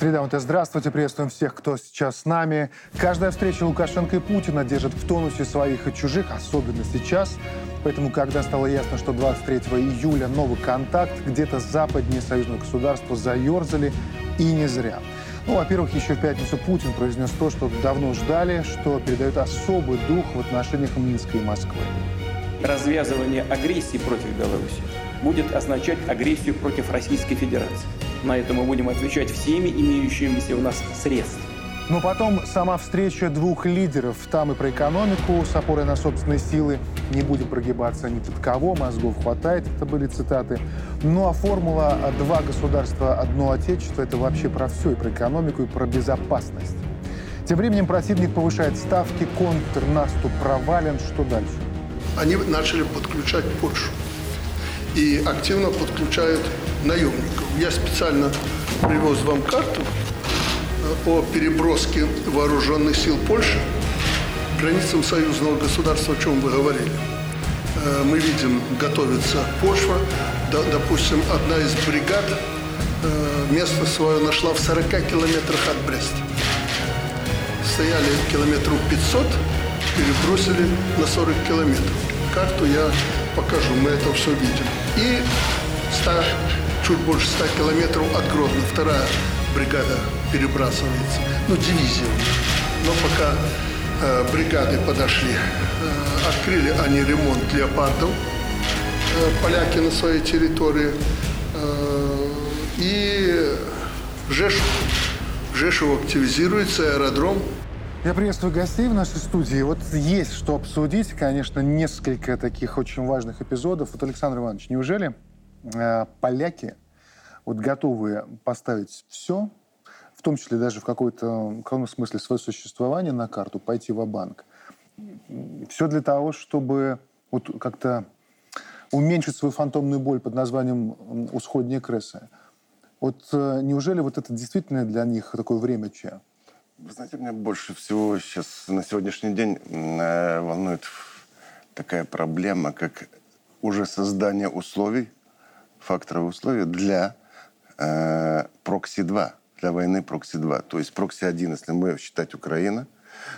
Среда МТ, здравствуйте, приветствуем всех, кто сейчас с нами. Каждая встреча Лукашенко и Путина держит в тонусе своих и чужих, особенно сейчас. Поэтому, когда стало ясно, что 23 июля новый контакт, где-то западнее союзного государства заерзали, и не зря. Ну, во-первых, еще в пятницу Путин произнес то, что давно ждали, что передает особый дух в отношениях Минска и Москвы. Развязывание агрессии против Беларуси будет означать агрессию против Российской Федерации. На это мы будем отвечать всеми имеющимися у нас средствами. Но потом сама встреча двух лидеров, там и про экономику с опорой на собственные силы, не будем прогибаться ни под кого, мозгов хватает, это были цитаты. Ну а формула «два государства, одно отечество» — это вообще про все, и про экономику, и про безопасность. Тем временем противник повышает ставки, контрнаступ провален. Что дальше? Они начали подключать Польшу и активно подключают наемников. Я специально привез вам карту э, о переброске вооруженных сил Польши к границам союзного государства, о чем вы говорили. Э, мы видим, готовится почва. Допустим, одна из бригад э, место свое нашла в 40 километрах от Бреста. Стояли километров 500, перебросили на 40 километров. Карту я покажу, мы это все видим. И 100, чуть больше 100 километров от Гродно. Вторая бригада перебрасывается, ну, дивизия. Но пока э, бригады подошли, э, открыли они ремонт леопардов, э, поляки на своей территории, э, и Жешев, Жешев активизируется, аэродром. Я приветствую гостей в нашей студии. Вот есть что обсудить, конечно, несколько таких очень важных эпизодов. Вот, Александр Иванович, неужели поляки вот готовы поставить все, в том числе даже в какой-то каком смысле свое существование на карту, пойти в банк все для того, чтобы вот как-то уменьшить свою фантомную боль под названием «Усходние крысы». Вот э, неужели вот это действительно для них такое время чья? Вы знаете, меня больше всего сейчас на сегодняшний день э, волнует такая проблема, как уже создание условий, факторов условий для э, прокси-2, для войны прокси-2. То есть прокси-1, если мы считать Украина,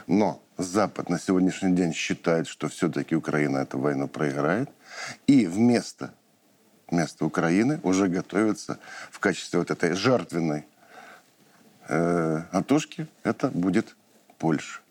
но Запад на сегодняшний день считает, что все-таки Украина эту войну проиграет, и вместо, вместо Украины уже готовится в качестве вот этой жертвенной э, Атушки, это будет Польша.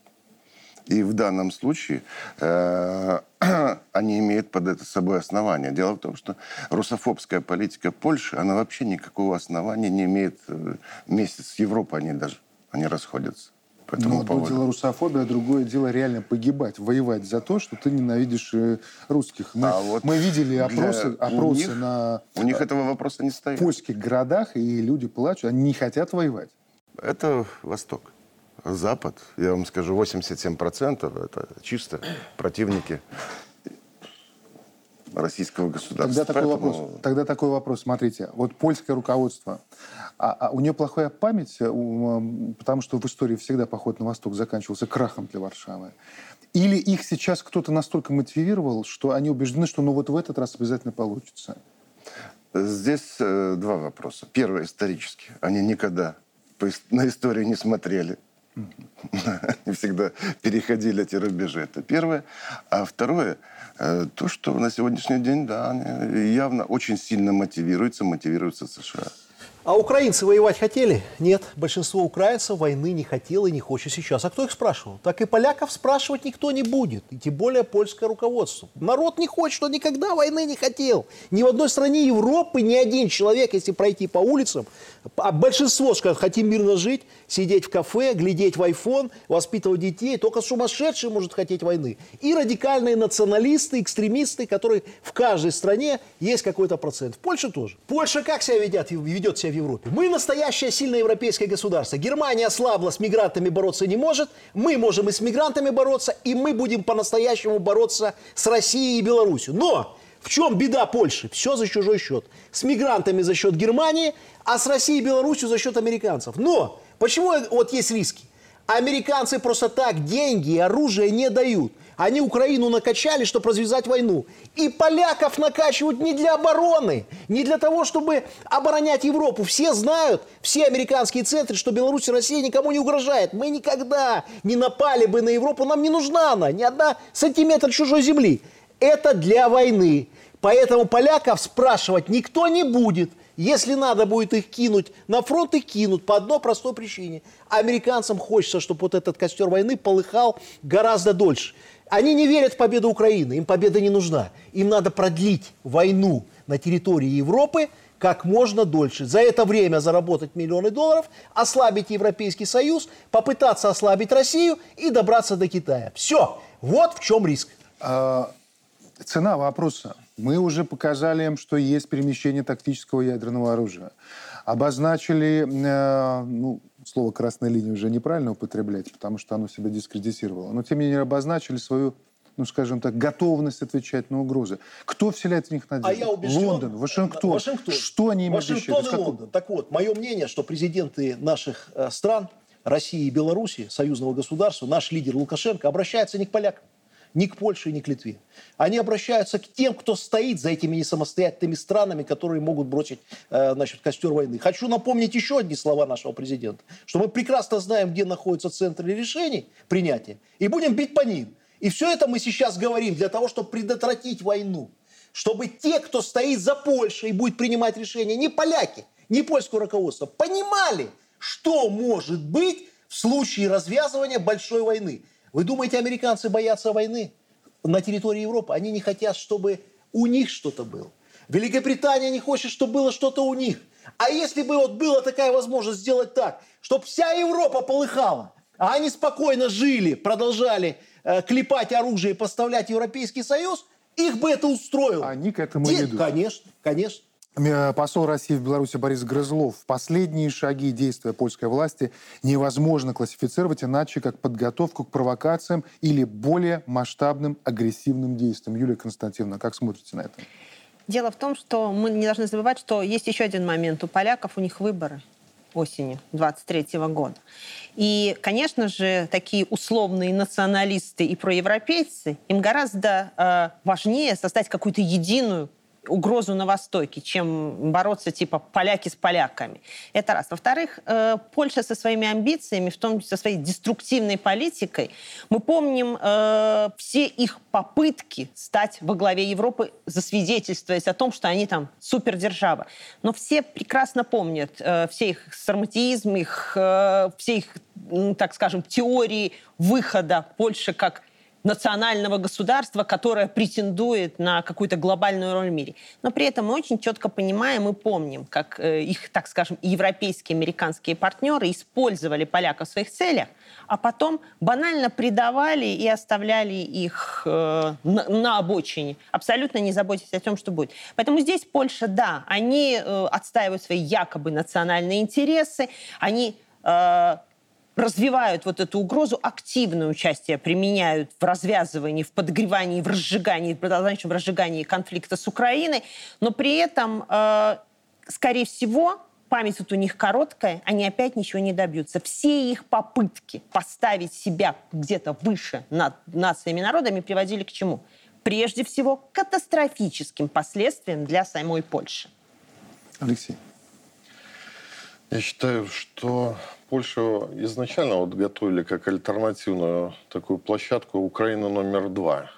И в данном случае э, они имеют под это собой основание. Дело в том, что русофобская политика Польши, она вообще никакого основания не имеет. Э, вместе с Европой они даже они расходятся. По этому ну, одно дело русофобия, а другое дело реально погибать, воевать за то, что ты ненавидишь э, русских. Мы, а вот мы видели опросы, опросы них, на... У них этого вопроса не стоит. В польских городах, и люди плачут, они не хотят воевать. Это Восток. Запад, я вам скажу, 87% это чисто противники российского государства. Тогда такой, Поэтому... вопрос, тогда такой вопрос. Смотрите, вот польское руководство, а, а у нее плохая память, потому что в истории всегда поход на восток заканчивался крахом для Варшавы. Или их сейчас кто-то настолько мотивировал, что они убеждены, что ну вот в этот раз обязательно получится? Здесь э, два вопроса. Первый исторически. Они никогда на историю не смотрели. Они всегда переходили эти рубежи. Это первое. А второе, э, то, что на сегодняшний день, да, явно очень сильно мотивируются, мотивируются США. А украинцы воевать хотели? Нет, большинство украинцев войны не хотело и не хочет сейчас. А кто их спрашивал? Так и поляков спрашивать никто не будет. И тем более польское руководство. Народ не хочет, он никогда войны не хотел. Ни в одной стране Европы ни один человек, если пройти по улицам, а большинство скажет, хотим мирно жить, сидеть в кафе, глядеть в iPhone, воспитывать детей. Только сумасшедший может хотеть войны. И радикальные националисты, экстремисты, которые в каждой стране есть какой-то процент. В Польше тоже. Польша как себя ведет, ведет себя в Европе. Мы настоящее сильное европейское государство. Германия ослабла, с мигрантами бороться не может. Мы можем и с мигрантами бороться, и мы будем по-настоящему бороться с Россией и Беларусью. Но в чем беда Польши? Все за чужой счет. С мигрантами за счет Германии, а с Россией и Беларусью за счет американцев. Но почему вот есть риски? Американцы просто так деньги и оружие не дают. Они Украину накачали, чтобы развязать войну. И поляков накачивают не для обороны, не для того, чтобы оборонять Европу. Все знают, все американские центры, что Беларусь и Россия никому не угрожает. Мы никогда не напали бы на Европу, нам не нужна она, ни одна сантиметр чужой земли. Это для войны. Поэтому поляков спрашивать никто не будет. Если надо будет их кинуть на фронт, их кинут по одной простой причине. Американцам хочется, чтобы вот этот костер войны полыхал гораздо дольше. Они не верят в победу Украины, им победа не нужна. Им надо продлить войну на территории Европы как можно дольше. За это время заработать миллионы долларов, ослабить Европейский Союз, попытаться ослабить Россию и добраться до Китая. Все. Вот в чем риск. А, цена вопроса. Мы уже показали им, что есть перемещение тактического ядерного оружия. Обозначили, э, ну, слово «красная линия» уже неправильно употреблять, потому что оно себя дискредитировало. Но, тем не менее, обозначили свою ну, скажем так, готовность отвечать на угрозы. Кто вселяет в них надежду? А я убежден... Лондон, Вашингтон. Вашингтон. Что они им Вашингтон обещают? и Лондон. Так вот, мое мнение, что президенты наших э, стран, России и Беларуси, союзного государства, наш лидер Лукашенко, обращаются не к полякам ни к Польше, ни к Литве. Они обращаются к тем, кто стоит за этими несамостоятельными странами, которые могут бросить э, значит, костер войны. Хочу напомнить еще одни слова нашего президента, что мы прекрасно знаем, где находятся центры решений принятия, и будем бить по ним. И все это мы сейчас говорим для того, чтобы предотвратить войну. Чтобы те, кто стоит за Польшей и будет принимать решения, не поляки, не польское руководство, понимали, что может быть в случае развязывания большой войны. Вы думаете, американцы боятся войны на территории Европы? Они не хотят, чтобы у них что-то было. Великобритания не хочет, чтобы было что-то у них. А если бы вот была такая возможность сделать так, чтобы вся Европа полыхала, а они спокойно жили, продолжали э, клепать оружие и поставлять Европейский Союз, их бы это устроило. Они к этому Де- идут. Конечно, конечно. Э, Посол России в Беларуси Борис Грызлов. Последние шаги действия польской власти невозможно классифицировать иначе, как подготовку к провокациям или более масштабным агрессивным действиям. Юлия Константиновна, как смотрите на это? Дело в том, что мы не должны забывать, что есть еще один момент. У поляков у них выборы осенью 23 года. И, конечно же, такие условные националисты и проевропейцы, им гораздо э, важнее создать какую-то единую угрозу на Востоке, чем бороться типа поляки с поляками. Это раз. Во-вторых, э, Польша со своими амбициями, в том числе со своей деструктивной политикой, мы помним э, все их попытки стать во главе Европы, засвидетельствуясь о том, что они там супердержава. Но все прекрасно помнят э, все их сарматизм, их, э, все их, так скажем, теории выхода Польши как национального государства, которое претендует на какую-то глобальную роль в мире. Но при этом мы очень четко понимаем и помним, как э, их, так скажем, европейские, американские партнеры использовали поляков в своих целях, а потом банально предавали и оставляли их э, на, на обочине, абсолютно не заботясь о том, что будет. Поэтому здесь Польша, да, они э, отстаивают свои якобы национальные интересы, они э, развивают вот эту угрозу, активное участие применяют в развязывании, в подогревании, в разжигании, в продолжающем разжигании конфликта с Украиной, но при этом, э, скорее всего, память вот у них короткая, они опять ничего не добьются. Все их попытки поставить себя где-то выше над нациями и народами приводили к чему? Прежде всего, к катастрофическим последствиям для самой Польши. Алексей. Я считаю, что Польшу изначально вот готовили как альтернативную такую площадку Украина номер два.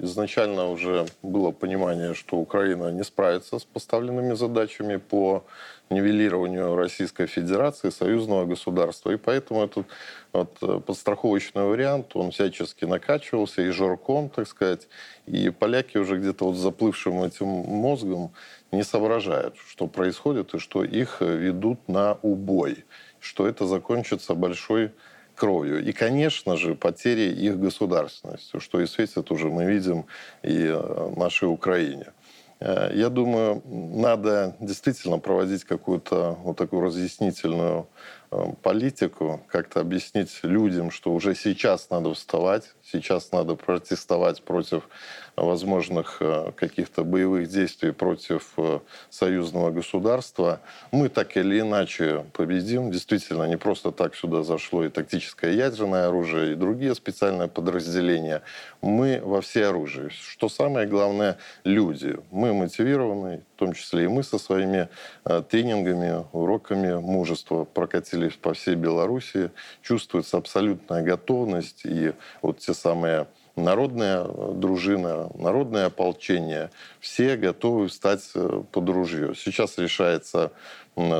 Изначально уже было понимание, что Украина не справится с поставленными задачами по нивелированию Российской Федерации, союзного государства. И поэтому этот вот, э, подстраховочный вариант, он всячески накачивался, и жирком, так сказать. И поляки уже где-то вот заплывшим этим мозгом не соображают, что происходит, и что их ведут на убой, что это закончится большой кровью. И, конечно же, потери их государственности, что и светит уже мы видим и э, нашей Украине. Э, Я думаю, надо действительно проводить какую-то вот такую разъяснительную э, политику, как-то объяснить людям, что уже сейчас надо вставать, сейчас надо протестовать против возможных э, каких-то боевых действий против э, союзного государства, мы так или иначе победим. Действительно, не просто так сюда зашло и тактическое ядерное оружие, и другие специальные подразделения. Мы во все оружие. Что самое главное, люди. Мы мотивированы, в том числе и мы со своими э, тренингами, уроками мужества прокатились по всей Беларуси. Чувствуется абсолютная готовность и вот те самые народная э, дружина, народное ополчение, все готовы встать э, под ружье. Сейчас решается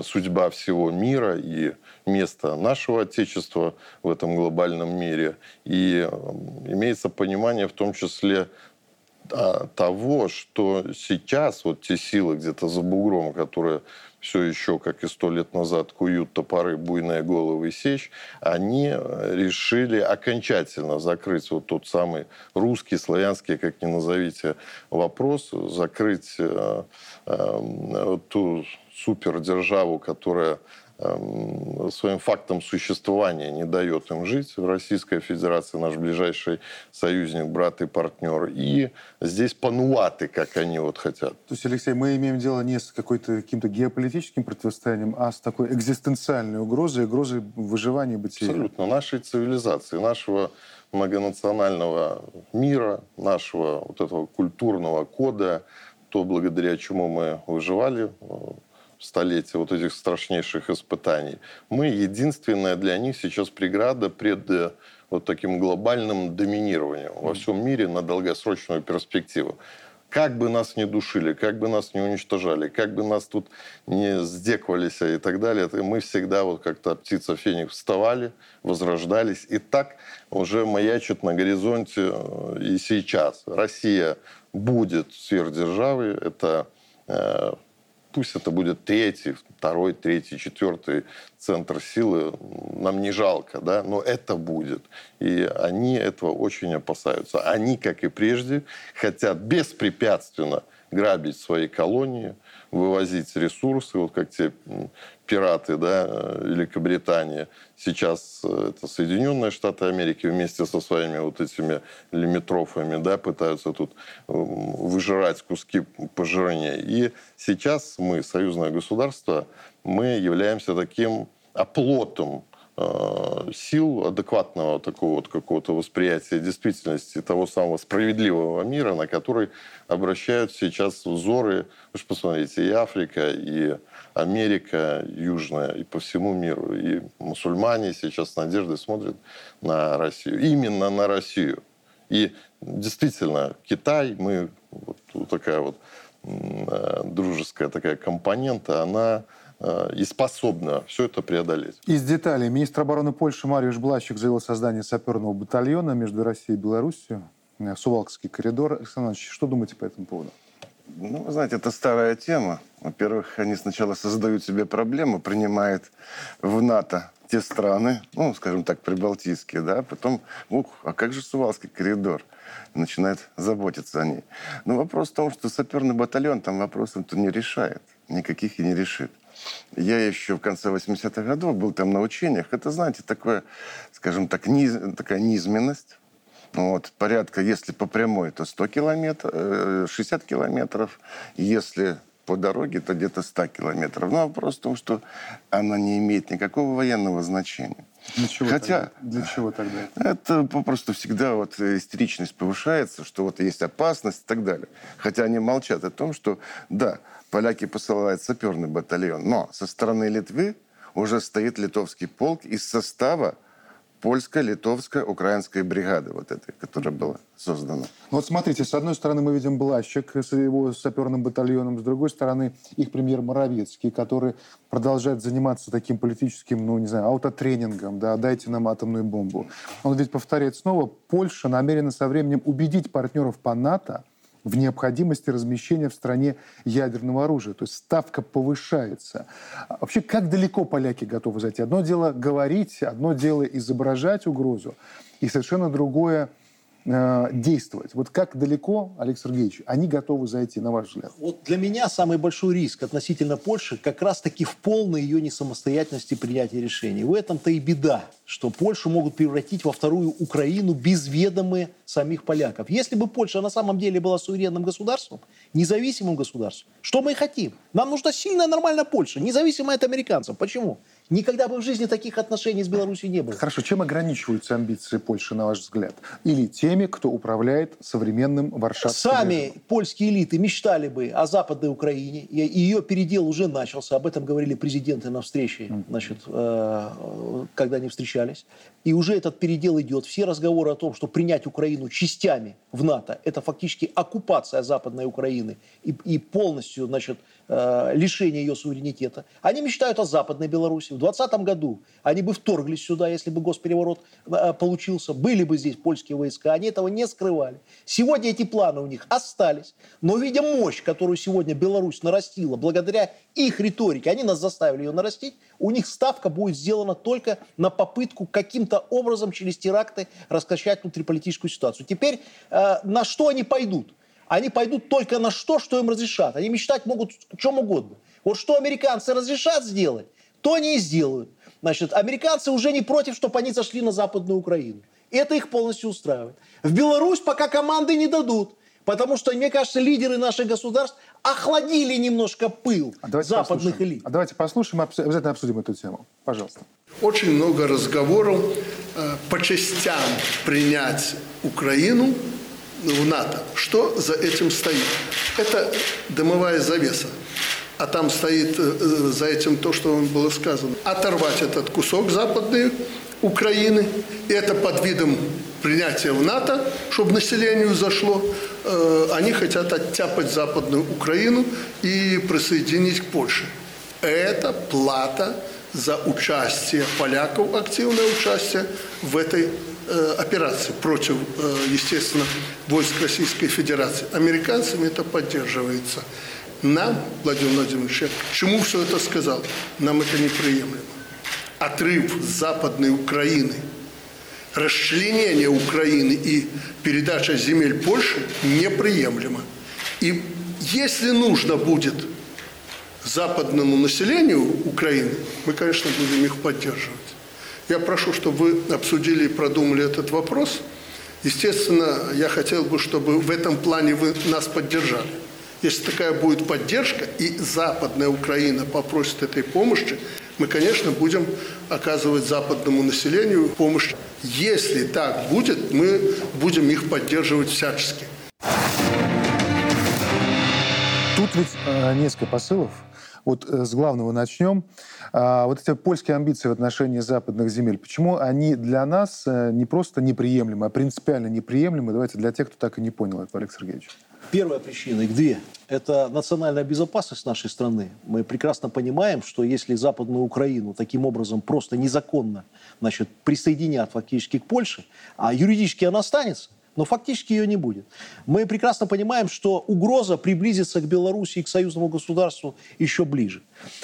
судьба всего мира и место нашего Отечества в этом глобальном мире. И имеется понимание в том числе а, того, что сейчас вот те силы где-то за бугром, которые все еще, как и сто лет назад, куют топоры, буйные головы сечь, они э, решили окончательно закрыть вот тот самый русский, славянский, как ни назовите, вопрос, закрыть э, э, ту супердержаву, которая своим фактом существования не дает им жить. Российская Федерация наш ближайший союзник, брат и партнер. И здесь пануаты, как они вот хотят. То есть, Алексей, мы имеем дело не с какой-то каким-то геополитическим противостоянием, а с такой экзистенциальной угрозой, угрозой выживания бытия. Абсолютно. Нашей цивилизации, нашего многонационального мира, нашего вот этого культурного кода, то, благодаря чему мы выживали столетия вот этих страшнейших испытаний. Мы единственная для них сейчас преграда пред э, вот таким глобальным доминированием во всем мире на долгосрочную перспективу. Как бы нас не душили, как бы нас не уничтожали, как бы нас тут не сдеквались и так далее, мы всегда вот как-то птица феникс вставали, возрождались. И так уже маячит на горизонте э, и сейчас. Россия будет сверхдержавой. Это э, Пусть это будет третий, второй, третий, четвертый центр силы, нам не жалко, да, но это будет. И они этого очень опасаются. Они, как и прежде, хотят беспрепятственно грабить свои колонии, вывозить ресурсы, вот как те пираты да, Великобритании. Сейчас э, это Соединенные Штаты Америки вместе со своими вот этими лимитрофами да, пытаются тут выжирать куски пожирнее. И сейчас мы, союзное государство, мы являемся таким оплотом Э, сил адекватного такого вот какого-то восприятия действительности того самого справедливого мира, на который обращают сейчас взоры, вы же посмотрите, и Африка, и Америка Южная, и по всему миру, и мусульмане сейчас с надеждой смотрят на Россию, именно на Россию. И действительно, Китай, мы, вот, такая вот э, дружеская такая компонента, она Э, и способна все это преодолеть. Из деталей. Министр обороны Польши Мариуш Блащик заявил о создании саперного батальона между Россией и Беларусью. Э, Сувалкский коридор. Александр Иванович, что думаете по этому поводу? Ну, вы знаете, это старая тема. Во-первых, они сначала создают себе проблемы, принимают в НАТО те страны, ну, скажем так, прибалтийские, да, потом, ух, а как же Сувалский коридор? Начинает заботиться о ней. Но вопрос в том, что саперный батальон там вопросов-то не решает, никаких и не решит. Я еще в конце 80-х годов был там на учениях. Это, знаете, такое, скажем так, низ, такая низменность. Вот, порядка, если по прямой, то 100 километров, 60 километров. Если по дороге, то где-то 100 километров. Но вопрос в том, что она не имеет никакого военного значения. Для чего Хотя, тогда? Для чего тогда? Это попросту всегда вот истеричность повышается, что вот есть опасность и так далее. Хотя они молчат о том, что да, поляки посылают саперный батальон, но со стороны Литвы уже стоит литовский полк из состава польская, литовская, украинская бригады вот этой, которая была создана. Ну вот смотрите, с одной стороны мы видим Блащик с его саперным батальоном, с другой стороны их премьер Моровецкий, который продолжает заниматься таким политическим, ну не знаю, аутотренингом, да, дайте нам атомную бомбу. Он ведь повторяет снова, Польша намерена со временем убедить партнеров по НАТО, в необходимости размещения в стране ядерного оружия. То есть ставка повышается. А вообще, как далеко поляки готовы зайти? Одно дело говорить, одно дело изображать угрозу, и совершенно другое э, действовать. Вот как далеко, Олег Сергеевич, они готовы зайти, на ваш взгляд? Вот для меня самый большой риск относительно Польши как раз-таки в полной ее несамостоятельности принятия решений. В этом-то и беда, что Польшу могут превратить во вторую Украину без ведомы самих поляков. Если бы Польша на самом деле была суверенным государством, независимым государством, что мы и хотим? Нам нужна сильная, нормальная Польша, независимая от американцев. Почему? Никогда бы в жизни таких отношений с Беларусью не было. Хорошо, чем ограничиваются амбиции Польши, на ваш взгляд? Или теми, кто управляет современным Варшавским Сами режимом? польские элиты мечтали бы о Западной Украине, и ее передел уже начался. Об этом говорили президенты на встрече, значит, э, когда они встречались. И уже этот передел идет. Все разговоры о том, что принять Украину частями в НАТО, это фактически оккупация Западной Украины и, и полностью, значит, э, лишение ее суверенитета. Они мечтают о Западной Беларуси. В 2020 году они бы вторглись сюда, если бы госпереворот э, получился. Были бы здесь польские войска. Они этого не скрывали. Сегодня эти планы у них остались. Но видя мощь, которую сегодня Беларусь нарастила, благодаря их риторике, они нас заставили ее нарастить, у них ставка будет сделана только на попытку каким-то образом через теракты раскачать внутриполитическую ситуацию. Теперь э, на что они пойдут? Они пойдут только на что, что им разрешат. Они мечтать могут о чем угодно. Вот что американцы разрешат сделать, то они и сделают. Значит, американцы уже не против, чтобы они зашли на Западную Украину. Это их полностью устраивает. В Беларусь пока команды не дадут. Потому что, мне кажется, лидеры наших государств охладили немножко пыл А западных послушаем. элит. А давайте послушаем, обязательно обсудим эту тему. Пожалуйста. Очень много разговоров э, по частям принять Украину в НАТО. Что за этим стоит? Это дымовая завеса. А там стоит э, э, за этим то, что было сказано. Оторвать этот кусок западной Украины. И это под видом принятия в НАТО, чтобы населению зашло. Э, Они хотят оттяпать западную Украину и присоединить к Польше. Это плата за участие поляков, активное участие в этой операции против, естественно, войск Российской Федерации. Американцами это поддерживается. Нам, Владимир Владимирович, чему все это сказал? Нам это неприемлемо. Отрыв Западной Украины, расчленение Украины и передача земель Польши неприемлемо. И если нужно будет западному населению Украины, мы, конечно, будем их поддерживать. Я прошу, чтобы вы обсудили и продумали этот вопрос. Естественно, я хотел бы, чтобы в этом плане вы нас поддержали. Если такая будет поддержка, и Западная Украина попросит этой помощи, мы, конечно, будем оказывать западному населению помощь. Если так будет, мы будем их поддерживать всячески. Тут ведь э, несколько посылов. Вот э, с главного начнем. А, вот эти польские амбиции в отношении западных земель, почему они для нас э, не просто неприемлемы, а принципиально неприемлемы? Давайте для тех, кто так и не понял это, Олег Сергеевич. Первая причина, их две. Это национальная безопасность нашей страны. Мы прекрасно понимаем, что если Западную Украину таким образом просто незаконно значит, присоединят фактически к Польше, а юридически она останется, но фактически ее не будет. Мы прекрасно понимаем, что угроза приблизиться к Беларуси и к союзному государству еще ближе.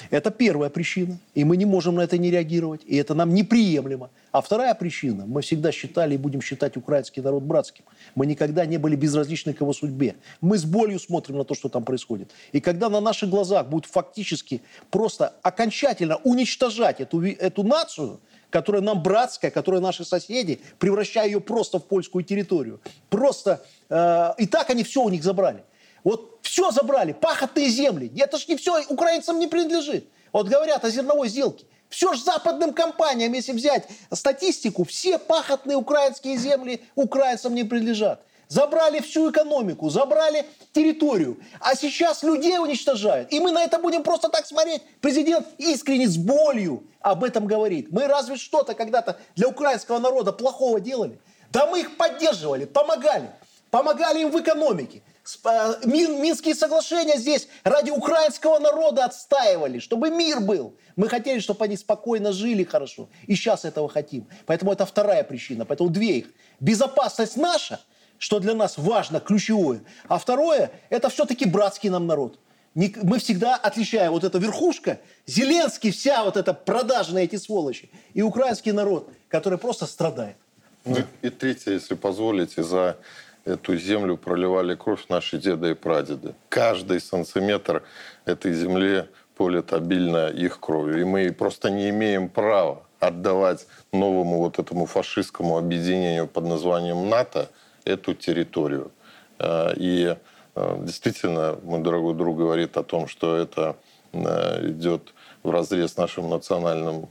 Это первая причина, и мы не можем на это не реагировать, и это нам неприемлемо. А вторая причина, мы всегда считали и будем считать украинский народ братским. Мы никогда не были безразличны к его судьбе. Мы с болью смотрим на то, что там происходит. И когда на наших глазах будут фактически просто окончательно уничтожать эту, эту нацию, которая нам братская, которая наши соседи, превращая ее просто в польскую территорию. Просто, э, и так они все у них забрали. Вот все забрали, пахотные земли. Это ж не все украинцам не принадлежит. Вот говорят о зерновой сделке. Все же западным компаниям, если взять статистику, все пахотные украинские земли украинцам не принадлежат. Забрали всю экономику, забрали территорию. А сейчас людей уничтожают. И мы на это будем просто так смотреть. Президент искренне с болью об этом говорит. Мы разве что-то когда-то для украинского народа плохого делали? Да мы их поддерживали, помогали. Помогали им в экономике. Э, Мин- Минские соглашения здесь ради украинского народа отстаивали, чтобы мир был. Мы хотели, чтобы они спокойно жили хорошо. И сейчас этого хотим. Поэтому это вторая причина. Поэтому две их. Безопасность наша, что для нас важно, ключевое. А второе, это все-таки братский нам народ. Мы всегда отличаем вот эта верхушка, Зеленский, вся вот эта продажная эти сволочи, и украинский народ, который просто страдает. Ну, и третье, если позволите, за эту землю проливали кровь наши деды и прадеды. Каждый сантиметр этой земли полит обильно их кровью. И мы просто не имеем права отдавать новому вот этому фашистскому объединению под названием НАТО эту территорию. Э, и э, действительно, мой дорогой друг говорит о том, что это э, идет в разрез нашим национальным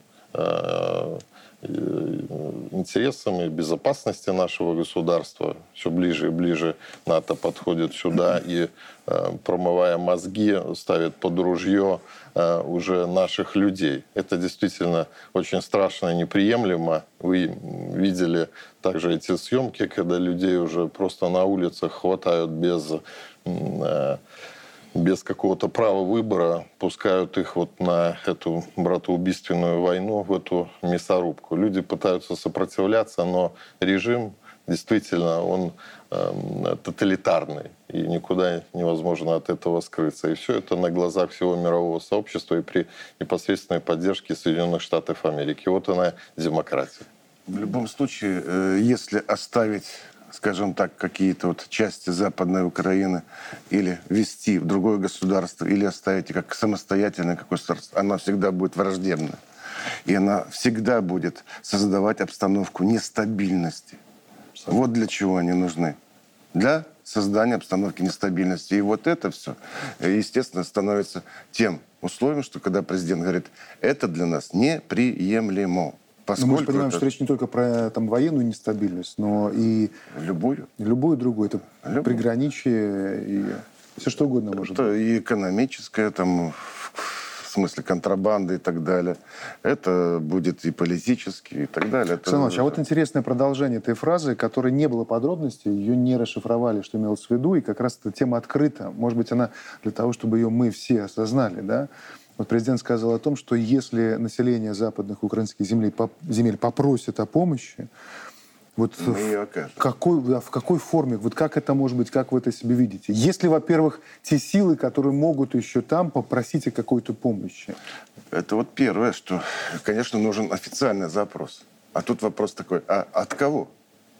интересам и безопасности нашего государства. Все ближе и ближе НАТО подходит сюда и, промывая мозги, ставит под ружье уже наших людей. Это действительно очень страшно и неприемлемо. Вы видели также эти съемки, когда людей уже просто на улицах хватают без э, без какого-то права выбора пускают их вот на эту братоубийственную войну, в эту мясорубку. Люди пытаются сопротивляться, но режим действительно, он э, тоталитарный, и никуда невозможно от этого скрыться. И все это на глазах всего мирового сообщества и при непосредственной поддержке Соединенных Штатов Америки. Вот она демократия. В любом случае, э, если оставить скажем так, какие-то вот части Западной Украины или ввести в другое государство, или оставить как самостоятельное какое государство, она всегда будет враждебна. И она всегда будет создавать обстановку нестабильности. Вот для чего они нужны. Для создания обстановки нестабильности. И вот это все, естественно, становится тем условием, что когда президент говорит, это для нас неприемлемо. Поскольку но мы же понимаем, это... что речь не только про там, военную нестабильность, но и... Любую. Любую другую. Это Любую. приграничие и все что угодно это может быть. и экономическое, там, смысле контрабанды и так далее. Это будет и политически, и так далее. Это... Александр а вот интересное продолжение этой фразы, которой не было подробностей, ее не расшифровали, что имелось в виду, и как раз эта тема открыта. Может быть, она для того, чтобы ее мы все осознали, да? Вот президент сказал о том, что если население западных украинских земель, земель попросит о помощи, вот в какой, да, в какой форме, вот как это может быть, как вы это себе видите? Есть ли, во-первых, те силы, которые могут еще там попросить о какой-то помощи? Это вот первое, что, конечно, нужен официальный запрос. А тут вопрос такой, а от кого?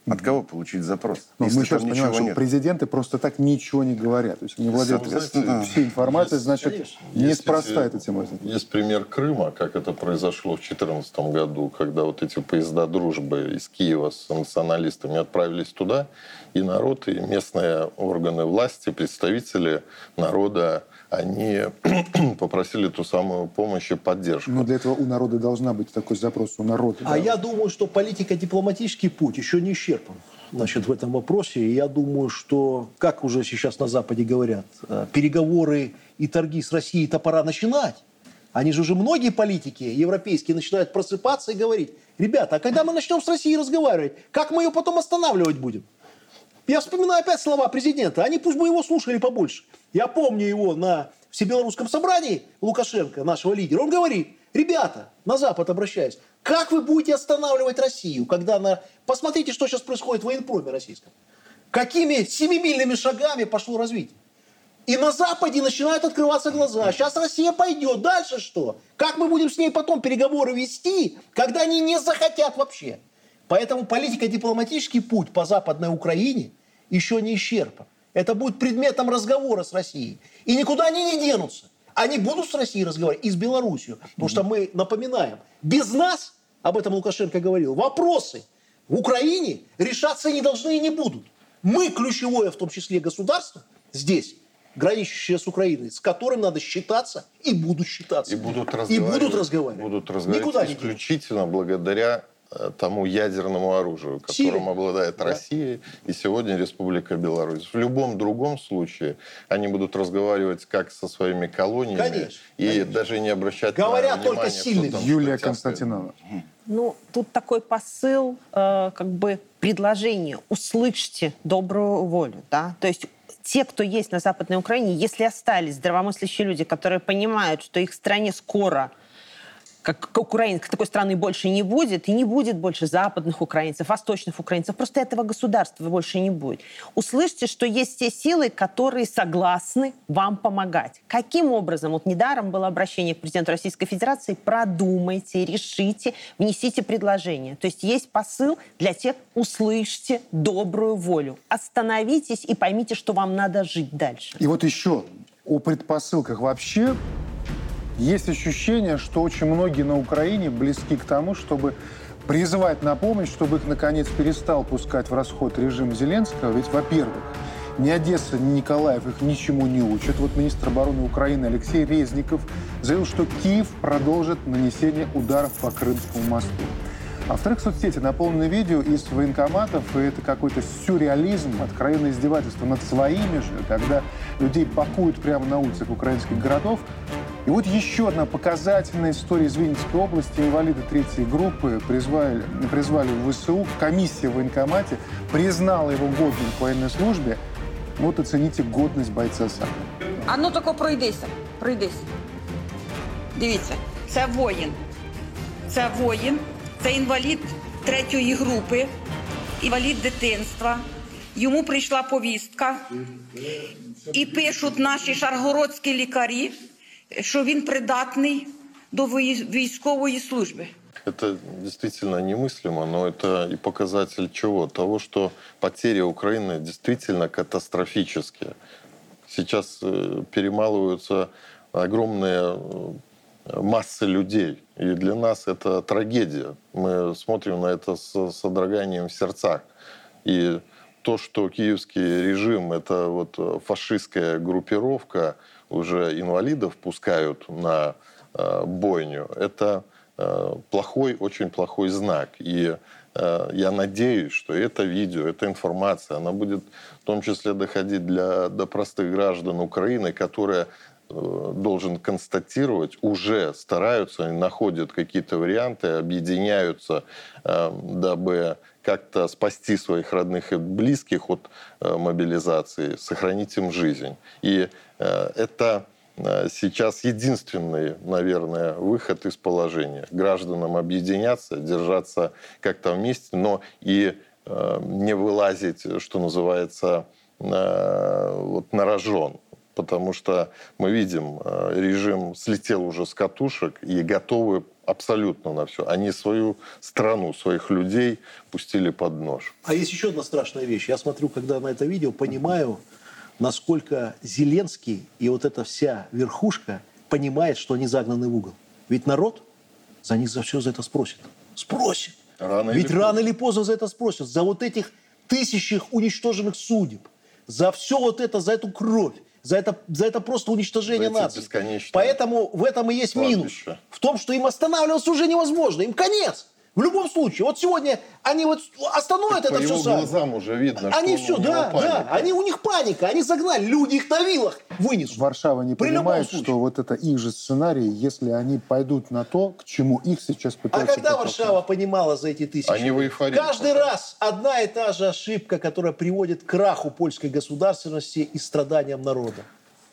От кого получить запрос? Но мы сейчас понимаем, что нет. президенты просто так ничего не говорят. То есть они владеют всей информацией, значит, конечно. неспроста эта тема. Есть пример Крыма, как это произошло в 2014 году, когда вот эти поезда дружбы из Киева с националистами отправились туда, и народ, и местные органы власти, представители народа они попросили ту самую помощь и поддержку. Но для этого у народа должна быть такой запрос, у народа. А да? я думаю, что политико-дипломатический путь еще не исчерпан значит, в этом вопросе. И я думаю, что, как уже сейчас на Западе говорят, э, переговоры и торги с Россией-то пора начинать. Они же уже многие политики европейские начинают просыпаться и говорить, ребята, а когда мы начнем с Россией разговаривать, как мы ее потом останавливать будем? Я вспоминаю опять слова президента. Они пусть бы его слушали побольше. Я помню его на Всебелорусском собрании Лукашенко, нашего лидера. Он говорит, ребята, на Запад обращаясь, как вы будете останавливать Россию, когда на... Посмотрите, что сейчас происходит в военпроме российском. Какими семимильными шагами пошло развитие. И на Западе начинают открываться глаза. Сейчас Россия пойдет. Дальше что? Как мы будем с ней потом переговоры вести, когда они не захотят вообще? Поэтому политико-дипломатический путь по Западной Украине еще не исчерпан. Это будет предметом разговора с Россией. И никуда они не денутся. Они будут с Россией разговаривать и с Белоруссией. Потому что мы напоминаем, без нас, об этом Лукашенко говорил, вопросы в Украине решаться не должны и не будут. Мы ключевое, в том числе государство, здесь, граничащее с Украиной, с которым надо считаться и будут считаться. И будут разговаривать. И будут разговаривать. Будут разговаривать Никуда исключительно благодаря Э, тому ядерному оружию, которым Силе. обладает да. Россия и сегодня Республика Беларусь. В любом другом случае они будут разговаривать как со своими колониями конечно, и конечно. даже не обращать Говорят на только сильные. Юлия Константинова. Ну, тут такой посыл, э, как бы предложение. Услышьте добрую волю, да? То есть те, кто есть на Западной Украине, если остались здравомыслящие люди, которые понимают, что их стране скоро как, как Украины, как такой страны больше не будет, и не будет больше западных украинцев, восточных украинцев. Просто этого государства больше не будет. Услышьте, что есть те силы, которые согласны вам помогать. Каким образом? Вот недаром было обращение к президенту Российской Федерации. Продумайте, решите, внесите предложение. То есть есть посыл для тех, услышьте добрую волю. Остановитесь и поймите, что вам надо жить дальше. И вот еще о предпосылках вообще есть ощущение, что очень многие на Украине близки к тому, чтобы призывать на помощь, чтобы их, наконец, перестал пускать в расход режим Зеленского. Ведь, во-первых, ни Одесса, ни Николаев их ничему не учат. Вот министр обороны Украины Алексей Резников заявил, что Киев продолжит нанесение ударов по Крымскому мосту. А во-вторых, соцсети наполнены видео из военкоматов, и это какой-то сюрреализм, откровенное издевательство над своими же, когда людей пакуют прямо на улицах украинских городов, и вот еще одна показательная история из Винницкой области. Инвалиды третьей группы призвали, призвали в ВСУ. Комиссия в военкомате признала его годным к военной службе. Вот оцените годность бойца сам. А ну тако пройдися, пройдися. Дивіться, це воїн. Це воїн, це інвалід третьої групи, інвалід дитинства. Йому прийшла повістка. І пишуть наші шаргородські лікарі, що він придатний до військової служби. Это действительно немыслимо, но это и показатель чего? Того, что потери Украины действительно катастрофические. Сейчас э, перемалываются огромные э, массы людей. И для нас это трагедия. Мы смотрим на это с содроганием в сердцах. И то, что киевский режим – это вот фашистская группировка, уже инвалидов пускают на э, бойню, это э, плохой, очень плохой знак. И э, я надеюсь, что это видео, эта информация, она будет в том числе доходить для, до простых граждан Украины, которые должен констатировать, уже стараются, находят какие-то варианты, объединяются, дабы как-то спасти своих родных и близких от мобилизации, сохранить им жизнь. И Э, это э, сейчас единственный, наверное, выход из положения. Гражданам объединяться, держаться как-то вместе, но и э, не вылазить, что называется, вот на рожон. Потому что мы видим, режим слетел уже с катушек и готовы абсолютно на все. Они свою страну, своих людей пустили под нож. А есть еще одна страшная вещь. Я смотрю, когда на это видео, понимаю, насколько Зеленский и вот эта вся верхушка понимает, что они загнаны в угол. Ведь народ за них за все за это спросит. Спросит. Рано Ведь или рано или поздно за это спросят. За вот этих тысячах уничтоженных судеб. За все вот это, за эту кровь. За это, за это просто уничтожение нации. Поэтому в этом и есть кладбище. минус. В том, что им останавливаться уже невозможно. Им конец. В любом случае, вот сегодня они вот остановят так это по все его сами. глазам уже видно, Они все, да, паника. да, они у них паника, они загнали, люди их на вилах вынесут. Варшава не При понимает, что вот это их же сценарий, если они пойдут на то, к чему их сейчас а пытаются... А когда Варшава понимала за эти тысячи? Они в эйфории. Каждый пока. раз одна и та же ошибка, которая приводит к краху польской государственности и страданиям народа.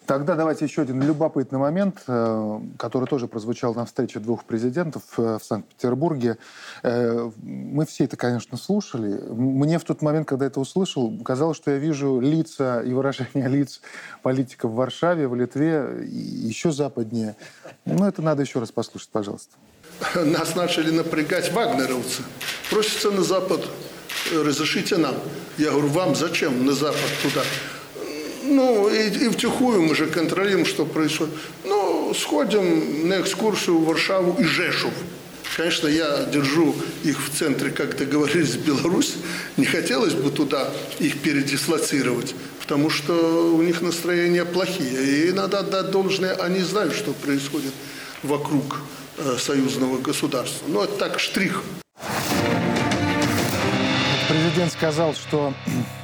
Тогда давайте еще один любопытный момент, э, который тоже прозвучал на встрече двух президентов э, в Санкт-Петербурге. Э, мы все это, конечно, слушали. Мне в тот момент, когда это услышал, казалось, что я вижу лица и выражения лиц политиков в Варшаве, в Литве и еще западнее. Но это надо еще раз послушать, пожалуйста. Нас начали напрягать вагнеровцы. Просятся на Запад, разрешите нам. Я говорю, вам зачем на Запад туда? Ну, и, и втихую мы же контролируем, что происходит. Ну, сходим на экскурсию в Варшаву и Жешув. Конечно, я держу их в центре, как договорились, Беларусь. Не хотелось бы туда их передислоцировать, потому что у них настроения плохие. И надо отдать должное, они знают, что происходит вокруг э, союзного государства. Но это так, штрих. Президент сказал, что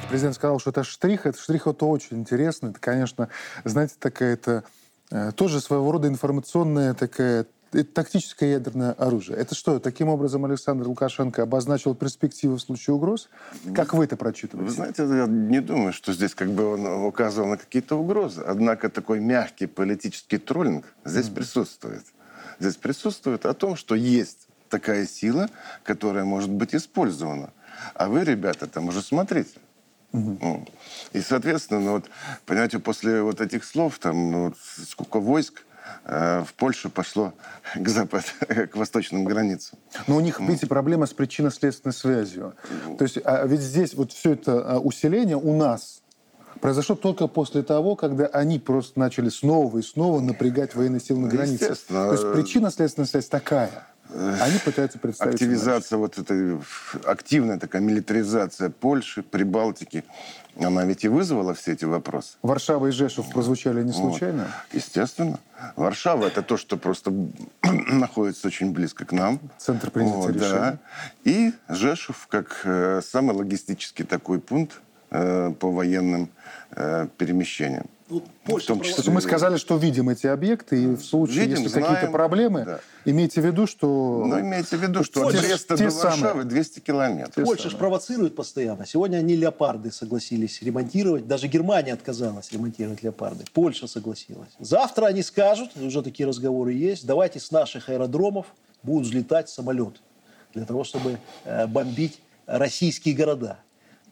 президент сказал, что это штрих. Это штрих это очень интересно. Это, конечно, знаете, такая это э, тоже своего рода информационная такая это тактическое ядерное оружие. Это что, таким образом Александр Лукашенко обозначил перспективы в случае угроз? Как вы это прочитываете? Вы знаете, я не думаю, что здесь как бы он указывал на какие-то угрозы. Однако такой мягкий политический троллинг здесь mm-hmm. присутствует. здесь присутствует, о том, что есть такая сила, которая может быть использована. А вы, ребята, там уже смотрите. Угу. И, соответственно, ну, вот, понимаете, после вот этих слов, там, ну, сколько войск, э, в Польшу пошло к запад, к восточным границам. Но у них, видите, проблема с причинно-следственной связью. То есть, а ведь здесь вот все это а, усиление у нас произошло только после того, когда они просто начали снова и снова напрягать военные силы на границе. То есть причинно-следственная связь такая. Они пытаются представить. Активизация, вот эта активная такая милитаризация Польши, Прибалтики, она ведь и вызвала все эти вопросы. Варшава и Жешев прозвучали не случайно? Вот. Естественно. Варшава это то, что просто находится очень близко к нам. Центр принятия вот, решений. Да. И Жешев как э, самый логистический такой пункт э, по военным э, перемещениям. Ну, в том числе. Мы сказали, что видим эти объекты, и в случае, видим, если какие-то проблемы, да. имейте в виду, что... Ну, имейте в виду, что от Бреста до Варшавы 200 километров. Польша же провоцирует постоянно. Сегодня они леопарды согласились ремонтировать. Даже Германия отказалась ремонтировать леопарды. Польша согласилась. Завтра они скажут, уже такие разговоры есть, давайте с наших аэродромов будут взлетать самолеты для того, чтобы э, бомбить российские города.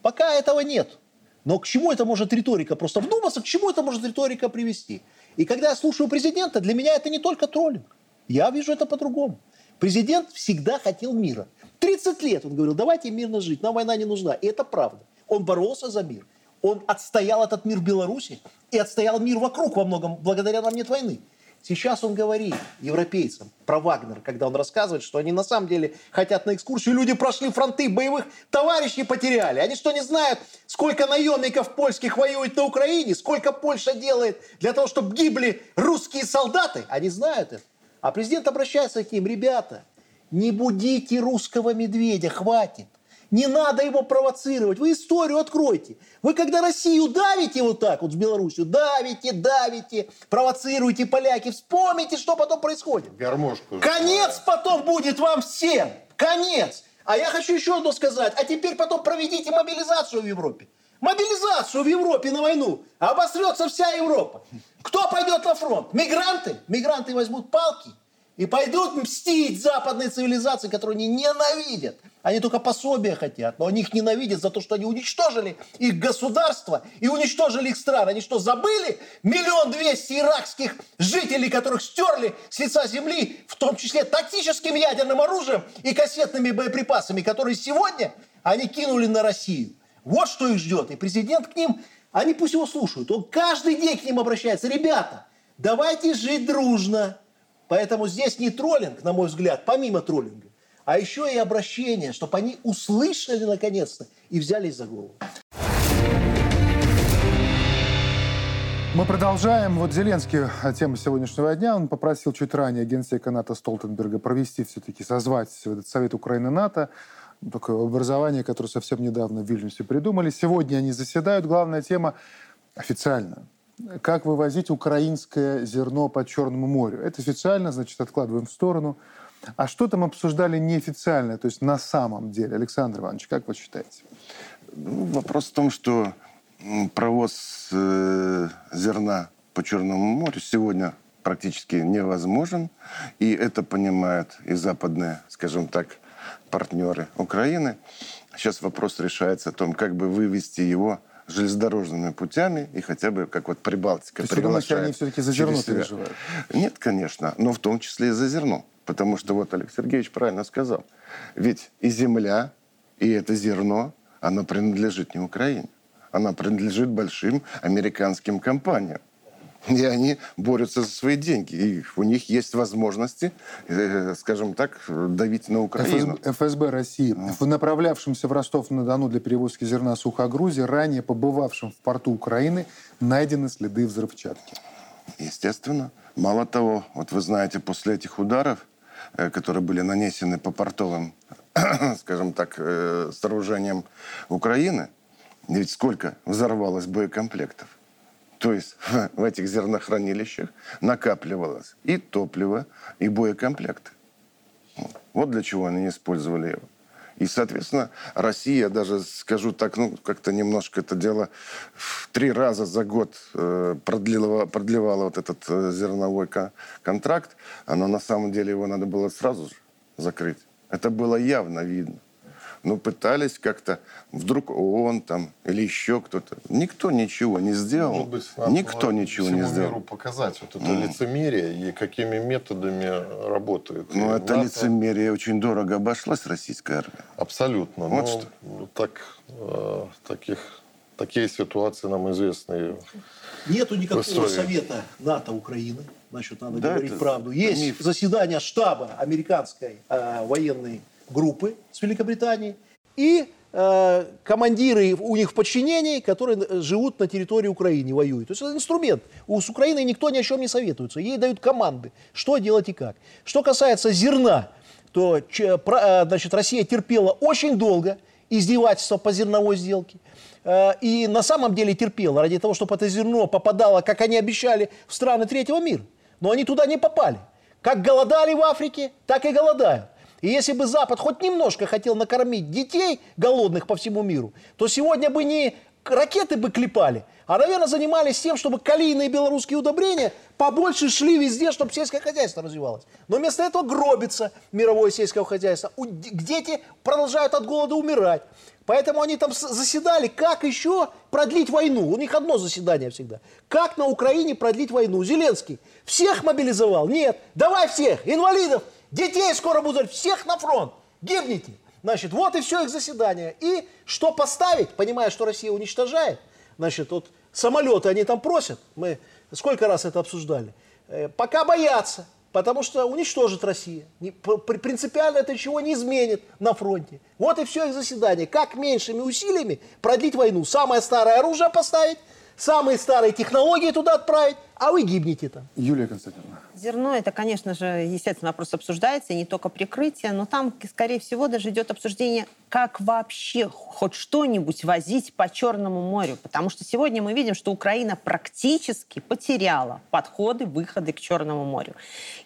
Пока этого нет. Но к чему это может риторика? Просто вдуматься, к чему это может риторика привести? И когда я слушаю президента, для меня это не только троллинг. Я вижу это по-другому. Президент всегда хотел мира. 30 лет он говорил, давайте мирно жить, нам война не нужна. И это правда. Он боролся за мир. Он отстоял этот мир в Беларуси и отстоял мир вокруг во многом, благодаря нам нет войны. Сейчас он говорит европейцам про Вагнер, когда он рассказывает, что они на самом деле хотят на экскурсию. Люди прошли фронты, боевых товарищей потеряли. Они что, не знают, сколько наемников польских воюет на Украине? Сколько Польша делает для того, чтобы гибли русские солдаты? Они знают это. А президент обращается к ним, ребята, не будите русского медведя, хватит. Не надо его провоцировать. Вы историю откройте. Вы когда Россию давите вот так вот с Беларусью, давите, давите, провоцируете поляки, вспомните, что потом происходит. Гармошку. Конец потом будет вам всем. Конец. А я хочу еще одно сказать. А теперь потом проведите мобилизацию в Европе. Мобилизацию в Европе на войну. Обосрется вся Европа. Кто пойдет на фронт? Мигранты? Мигранты возьмут палки и пойдут мстить западной цивилизации, которую они ненавидят. Они только пособия хотят, но они их ненавидят за то, что они уничтожили их государство и уничтожили их страны. Они что, забыли миллион двести иракских жителей, которых стерли с лица земли, в том числе тактическим ядерным оружием и кассетными боеприпасами, которые сегодня они кинули на Россию. Вот что их ждет. И президент к ним, они пусть его слушают. Он каждый день к ним обращается. Ребята, давайте жить дружно. Поэтому здесь не троллинг, на мой взгляд, помимо троллинга, а еще и обращение, чтобы они услышали наконец-то и взялись за голову. Мы продолжаем. Вот Зеленский, а, тема сегодняшнего дня, он попросил чуть ранее генсека НАТО Столтенберга провести все-таки, созвать этот Совет Украины-НАТО, такое образование, которое совсем недавно в Вильнюсе придумали. Сегодня они заседают. Главная тема официально как вывозить украинское зерно по Черному морю. Это официально, значит, откладываем в сторону. А что там обсуждали неофициально, то есть на самом деле? Александр Иванович, как вы считаете? Ну, вопрос в том, что провоз э, зерна по Черному морю сегодня практически невозможен. И это понимают и западные, скажем так, партнеры Украины. Сейчас вопрос решается о том, как бы вывести его железнодорожными путями и хотя бы, как вот Прибалтика То приглашает. они все-таки за зерно переживают? Нет, конечно, но в том числе и за зерно. Потому что вот Олег Сергеевич правильно сказал. Ведь и земля, и это зерно, оно принадлежит не Украине. Она принадлежит большим американским компаниям. И они борются за свои деньги. И у них есть возможности, э, скажем так, давить на Украину. ФСБ, ФСБ России, в направлявшемся в Ростов-на-Дону для перевозки зерна сухогрузи, ранее побывавшем в порту Украины, найдены следы взрывчатки. Естественно. Мало того, вот вы знаете, после этих ударов, э, которые были нанесены по портовым, скажем так, э, сооружениям Украины, ведь сколько взорвалось боекомплектов? То есть в этих зернохранилищах накапливалось и топливо, и боекомплекты. Вот для чего они использовали его. И, соответственно, Россия, даже скажу так, ну, как-то немножко это дело в три раза за год э, продлила, продлевала вот этот э, зерновой ко- контракт, но на самом деле его надо было сразу же закрыть. Это было явно видно. Ну, пытались как-то, вдруг ООН там или еще кто-то. Никто ничего не сделал. Может быть, надо Никто ничего всему не сделал. миру показать вот это лицемерие и какими методами работает. Ну, И это НАТО- лицемерие очень дорого обошлась российская армия. Абсолютно. Вот Но что. так, э, таких, такие ситуации нам известны. Нету никакого совета НАТО Украины. Значит, надо Да, говорить это правду. Есть миф. заседание штаба американской э, военной группы с Великобритании и э, командиры у них в подчинении, которые э, живут на территории Украины, воюют. То есть это инструмент. У, с Украиной никто ни о чем не советуется. Ей дают команды, что делать и как. Что касается зерна, то че- про- э, значит, Россия терпела очень долго издевательства по зерновой сделке. Э, И на самом деле терпела ради того, чтобы это зерно попадало, как они обещали, в страны третьего мира. Но они туда не попали. Как голодали в Африке, так и голодают. И если бы Запад хоть немножко хотел накормить детей голодных по всему миру, то сегодня бы не ракеты бы клепали, а, наверное, занимались тем, чтобы калийные белорусские удобрения побольше шли везде, чтобы сельское хозяйство развивалось. Но вместо этого гробится мировое сельское хозяйство. Дети продолжают от голода умирать. Поэтому они там заседали, как еще продлить войну. У них одно заседание всегда. Как на Украине продлить войну? Зеленский всех мобилизовал? Нет. Давай всех, инвалидов, детей скоро будут, всех на фронт. Гибните. Значит, вот и все их заседание. И что поставить, понимая, что Россия уничтожает, значит, вот самолеты они там просят, мы сколько раз это обсуждали, Э, пока боятся, потому что уничтожит Россия. Принципиально это ничего не изменит на фронте. Вот и все их заседание. Как меньшими усилиями продлить войну? Самое старое оружие поставить, самые старые технологии туда отправить, а вы гибнете там. Юлия Константиновна. Зерно, это, конечно же, естественно, вопрос обсуждается, не только прикрытие, но там, скорее всего, даже идет обсуждение, как вообще хоть что-нибудь возить по Черному морю. Потому что сегодня мы видим, что Украина практически потеряла подходы, выходы к Черному морю.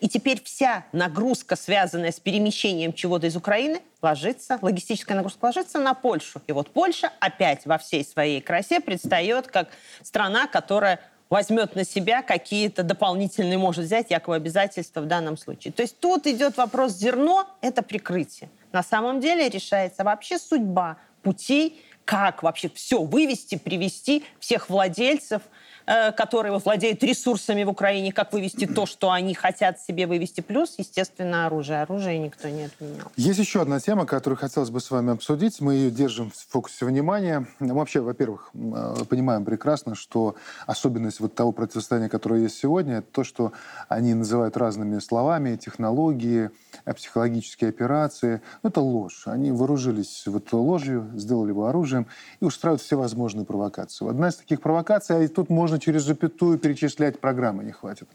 И теперь вся нагрузка, связанная с перемещением чего-то из Украины, ложится, логистическая нагрузка ложится на Польшу. И вот Польша опять во всей своей красе предстает как страна, которая возьмет на себя какие-то дополнительные, может взять якобы обязательства в данном случае. То есть тут идет вопрос зерно, это прикрытие. На самом деле решается вообще судьба путей, как вообще все вывести, привести всех владельцев, которые вот владеют ресурсами в Украине, как вывести то, что они хотят себе вывести. Плюс, естественно, оружие. Оружие никто не отменял. Есть еще одна тема, которую хотелось бы с вами обсудить. Мы ее держим в фокусе внимания. Мы вообще, во-первых, э, понимаем прекрасно, что особенность вот того противостояния, которое есть сегодня, это то, что они называют разными словами, технологии, э, психологические операции. Ну, это ложь. Они вооружились вот ложью, сделали его оружием и устраивают все возможные провокации. Одна из таких провокаций, а тут можно через запятую перечислять, программы не хватит.